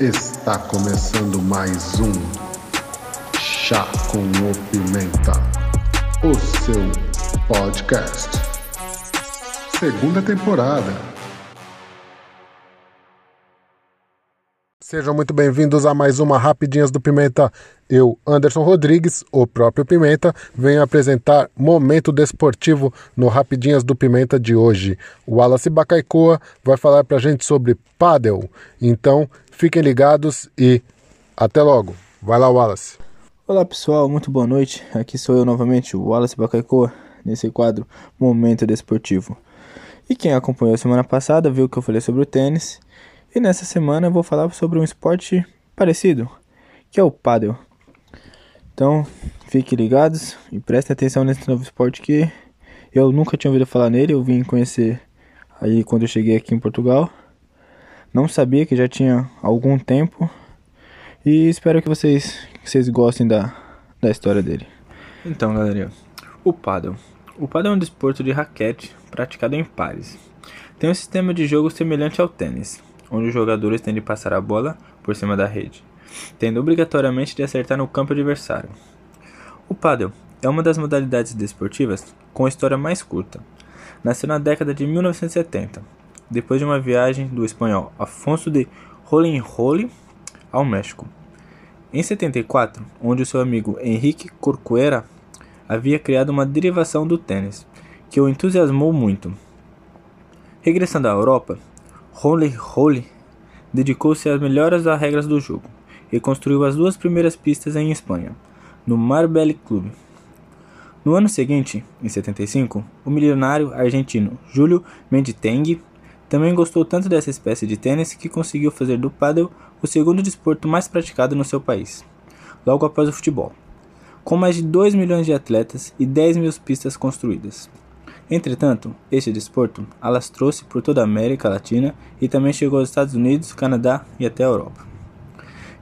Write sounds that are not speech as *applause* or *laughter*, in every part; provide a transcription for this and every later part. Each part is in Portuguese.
Está começando mais um Chá com o Pimenta, o seu podcast. Segunda temporada. Sejam muito bem-vindos a mais uma Rapidinhas do Pimenta. Eu, Anderson Rodrigues, o próprio Pimenta, venho apresentar Momento Desportivo no Rapidinhas do Pimenta de hoje. O Wallace Bacaicoa vai falar pra gente sobre pádel. Então, fiquem ligados e até logo. Vai lá, Wallace. Olá pessoal, muito boa noite. Aqui sou eu novamente, o Wallace Bacaicoa, nesse quadro Momento Desportivo. E quem acompanhou a semana passada viu que eu falei sobre o tênis e nessa semana eu vou falar sobre um esporte parecido, que é o paddle. Então, fiquem ligados e prestem atenção nesse novo esporte que eu nunca tinha ouvido falar nele, eu vim conhecer aí quando eu cheguei aqui em Portugal. Não sabia que já tinha algum tempo e espero que vocês, que vocês gostem da, da história dele. Então, galerinha, o paddle. O paddle é um desporto de raquete praticado em pares. Tem um sistema de jogo semelhante ao tênis, onde os jogadores têm de passar a bola por cima da rede, tendo obrigatoriamente de acertar no campo adversário. O pádel é uma das modalidades desportivas com história mais curta. Nasceu na década de 1970, depois de uma viagem do espanhol Afonso de Hohenlohe ao México. Em 74, onde o seu amigo Henrique Corcuera havia criado uma derivação do tênis, que o entusiasmou muito. Regressando à Europa, Holy Holy dedicou-se às melhoras das regras do jogo e construiu as duas primeiras pistas em Espanha, no Marbella Club. No ano seguinte, em 75, o milionário argentino Júlio Menditeng também gostou tanto dessa espécie de tênis que conseguiu fazer do paddle o segundo desporto mais praticado no seu país, logo após o futebol, com mais de 2 milhões de atletas e 10 mil pistas construídas. Entretanto, este desporto alastrou-se por toda a América Latina e também chegou aos Estados Unidos, Canadá e até a Europa.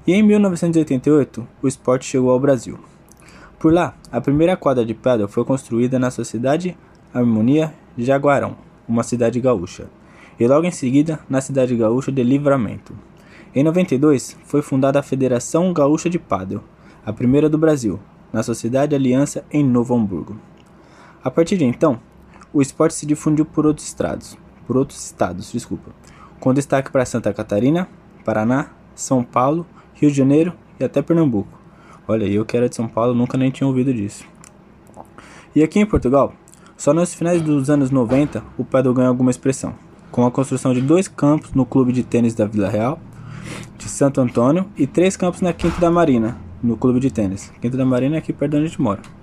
E em 1988, o esporte chegou ao Brasil. Por lá, a primeira quadra de paddle foi construída na Sociedade Harmonia Jaguarão, uma cidade gaúcha, e logo em seguida na cidade gaúcha de Livramento. Em 92, foi fundada a Federação Gaúcha de Paddle, a primeira do Brasil, na Sociedade Aliança em Novo Hamburgo. A partir de então, o esporte se difundiu por outros estados, por outros estados, desculpa, com destaque para Santa Catarina, Paraná, São Paulo, Rio de Janeiro e até Pernambuco. Olha, eu que era de São Paulo nunca nem tinha ouvido disso. E aqui em Portugal, só nos finais dos anos 90 o paddle ganhou alguma expressão, com a construção de dois campos no clube de tênis da Vila Real, de Santo Antônio, e três campos na Quinta da Marina, no clube de tênis. Quinta da Marina é aqui perto de onde a gente mora.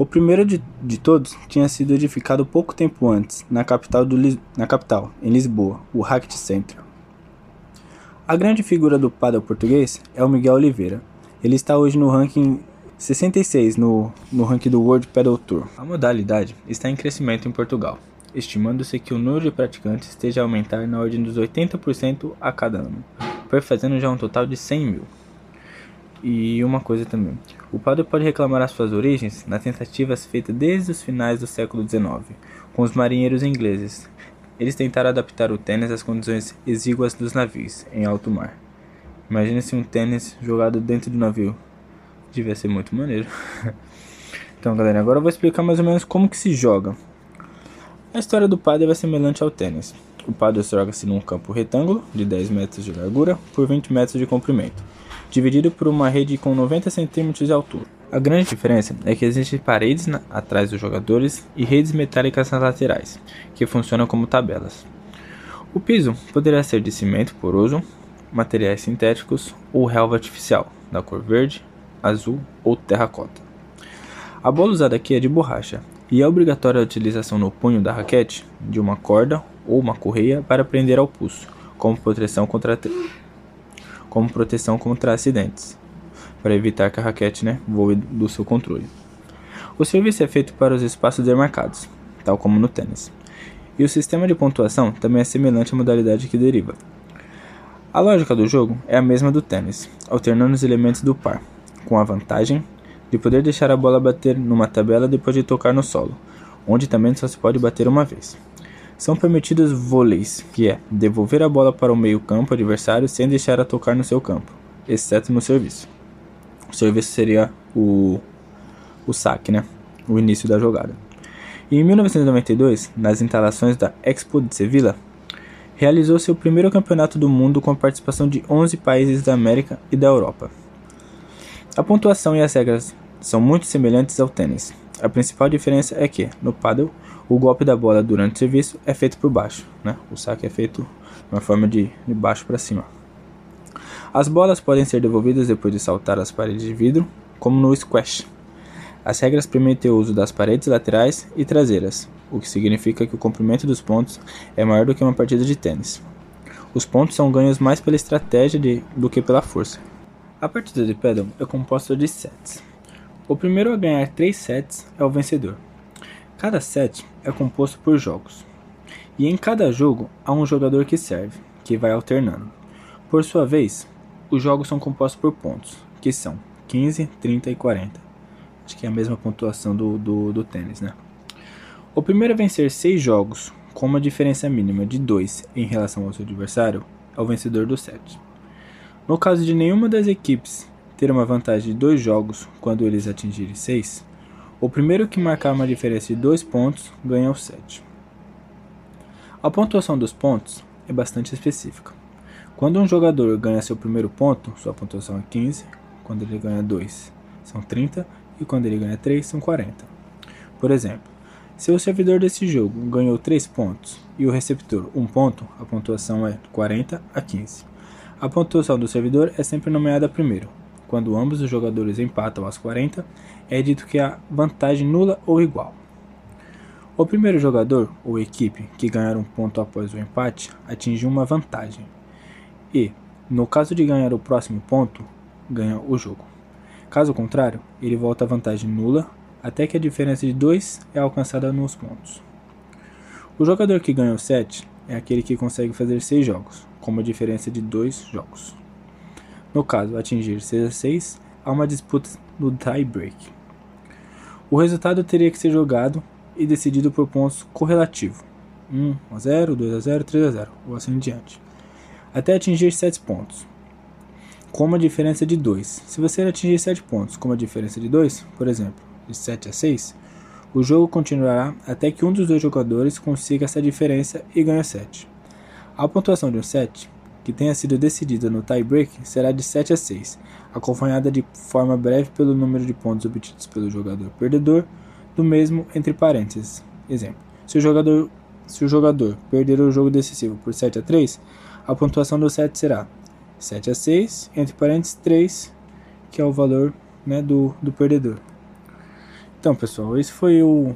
O primeiro de, de todos tinha sido edificado pouco tempo antes, na capital, do, na capital, em Lisboa, o Racket Center. A grande figura do paddle português é o Miguel Oliveira. Ele está hoje no ranking 66 no, no ranking do World Paddle Tour. A modalidade está em crescimento em Portugal, estimando-se que o número de praticantes esteja a aumentar na ordem dos 80% a cada ano, perfazendo já um total de 100 mil. E uma coisa também, o padre pode reclamar as suas origens nas tentativas feitas desde os finais do século XIX, com os marinheiros ingleses. Eles tentaram adaptar o tênis às condições exíguas dos navios em alto mar. Imagine-se um tênis jogado dentro do navio. Devia ser muito maneiro. *laughs* então, galera, agora eu vou explicar mais ou menos como que se joga. A história do padre é semelhante ao tênis. O padre joga-se num campo retângulo de 10 metros de largura por 20 metros de comprimento dividido por uma rede com 90 cm de altura. A grande diferença é que existem paredes na, atrás dos jogadores e redes metálicas nas laterais, que funcionam como tabelas. O piso poderá ser de cimento poroso, materiais sintéticos ou relva artificial, da cor verde, azul ou terracota. A bola usada aqui é de borracha e é obrigatória a utilização no punho da raquete de uma corda ou uma correia para prender ao pulso, como proteção contra como proteção contra acidentes, para evitar que a raquete né, voe do seu controle. O serviço é feito para os espaços demarcados, tal como no tênis. E o sistema de pontuação também é semelhante à modalidade que deriva. A lógica do jogo é a mesma do tênis, alternando os elementos do par, com a vantagem de poder deixar a bola bater numa tabela depois de tocar no solo, onde também só se pode bater uma vez. São permitidos vôleis, que é devolver a bola para o meio-campo adversário sem deixar a tocar no seu campo, exceto no serviço. O serviço seria o, o saque, né? O início da jogada. E em 1992, nas instalações da Expo de Sevilla, realizou seu primeiro campeonato do mundo com a participação de 11 países da América e da Europa. A pontuação e as regras são muito semelhantes ao tênis. A principal diferença é que, no paddle, o golpe da bola durante o serviço é feito por baixo, né? o saque é feito de uma forma de, de baixo para cima. As bolas podem ser devolvidas depois de saltar as paredes de vidro, como no squash. As regras permitem o uso das paredes laterais e traseiras, o que significa que o comprimento dos pontos é maior do que uma partida de tênis. Os pontos são ganhos mais pela estratégia de, do que pela força. A partida de paddle é composta de sets. O primeiro a ganhar 3 sets é o vencedor. Cada set é composto por jogos. E em cada jogo há um jogador que serve, que vai alternando. Por sua vez, os jogos são compostos por pontos, que são 15, 30 e 40. Acho que é a mesma pontuação do, do, do tênis, né? O primeiro a vencer 6 jogos com uma diferença mínima de 2 em relação ao seu adversário é o vencedor do set. No caso de nenhuma das equipes ter uma vantagem de 2 jogos quando eles atingirem 6, o primeiro que marcar uma diferença de 2 pontos ganha o set. A pontuação dos pontos é bastante específica. Quando um jogador ganha seu primeiro ponto, sua pontuação é 15, quando ele ganha 2, são 30 e quando ele ganha 3, são 40. Por exemplo, se o servidor desse jogo ganhou 3 pontos e o receptor 1 ponto, a pontuação é 40 a 15. A pontuação do servidor é sempre nomeada primeiro. Quando ambos os jogadores empatam às 40, é dito que há vantagem nula ou igual. O primeiro jogador ou equipe que ganhar um ponto após o empate atinge uma vantagem e, no caso de ganhar o próximo ponto, ganha o jogo. Caso contrário, ele volta à vantagem nula até que a diferença de 2 é alcançada nos pontos. O jogador que ganha o set é aquele que consegue fazer 6 jogos, com uma diferença de 2 jogos. No caso, atingir 6 a 6, há uma disputa no tie break. O resultado teria que ser jogado e decidido por pontos correlativos: 1 a 0, 2 a 0, 3 a 0, ou assim em diante até atingir 7 pontos, com uma diferença de 2. Se você atingir 7 pontos com uma diferença de 2, por exemplo, de 7 a 6, o jogo continuará até que um dos dois jogadores consiga essa diferença e ganhe 7. A pontuação de um set, que tenha sido decidida no tie-break, será de 7 a 6, acompanhada de forma breve pelo número de pontos obtidos pelo jogador perdedor, do mesmo entre parênteses. Exemplo: se o jogador, se o jogador perder o jogo decisivo por 7 a 3, a pontuação do set será 7 a 6, entre parênteses 3, que é o valor né, do, do perdedor. Então, pessoal, esse foi o,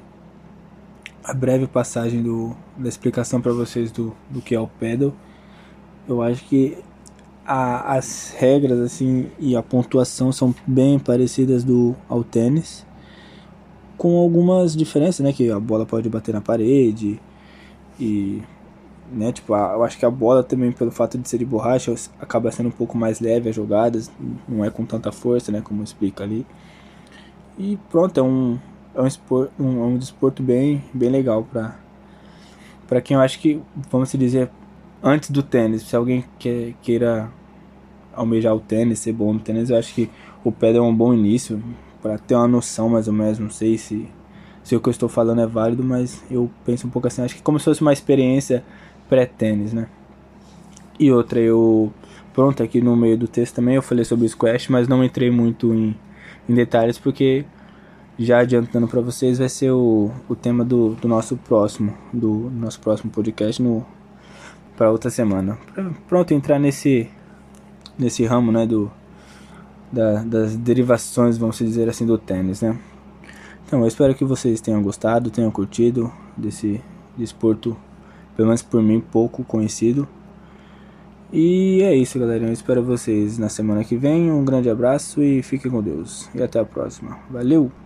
a breve passagem do, da explicação para vocês do, do que é o pedal. Eu acho que a, as regras assim e a pontuação são bem parecidas do ao tênis, com algumas diferenças, né? Que a bola pode bater na parede e né? Tipo, a, eu acho que a bola também, pelo fato de ser de borracha, acaba sendo um pouco mais leve as jogadas, não é com tanta força, né? Como explica ali. E pronto, é um, é um, espor, um, é um desporto bem, bem legal pra, pra quem eu acho que, vamos dizer, antes do tênis, se alguém quer, queira almejar o tênis, ser bom no tênis, eu acho que o pedal é um bom início para ter uma noção mais ou menos, não sei se se o que eu estou falando é válido, mas eu penso um pouco assim, acho que como se fosse uma experiência pré-tênis, né? E outra, eu. Pronto, aqui no meio do texto também eu falei sobre o squash, mas não entrei muito em, em detalhes porque já adiantando para vocês vai ser o, o tema do, do nosso próximo do nosso próximo podcast no para outra semana. Pronto, entrar nesse nesse ramo, né, do da, das derivações, vamos dizer assim, do tênis, né? Então, eu espero que vocês tenham gostado, tenham curtido desse desporto pelo menos por mim, pouco conhecido. E é isso, galera. Eu espero vocês na semana que vem. Um grande abraço e fiquem com Deus. E até a próxima. Valeu!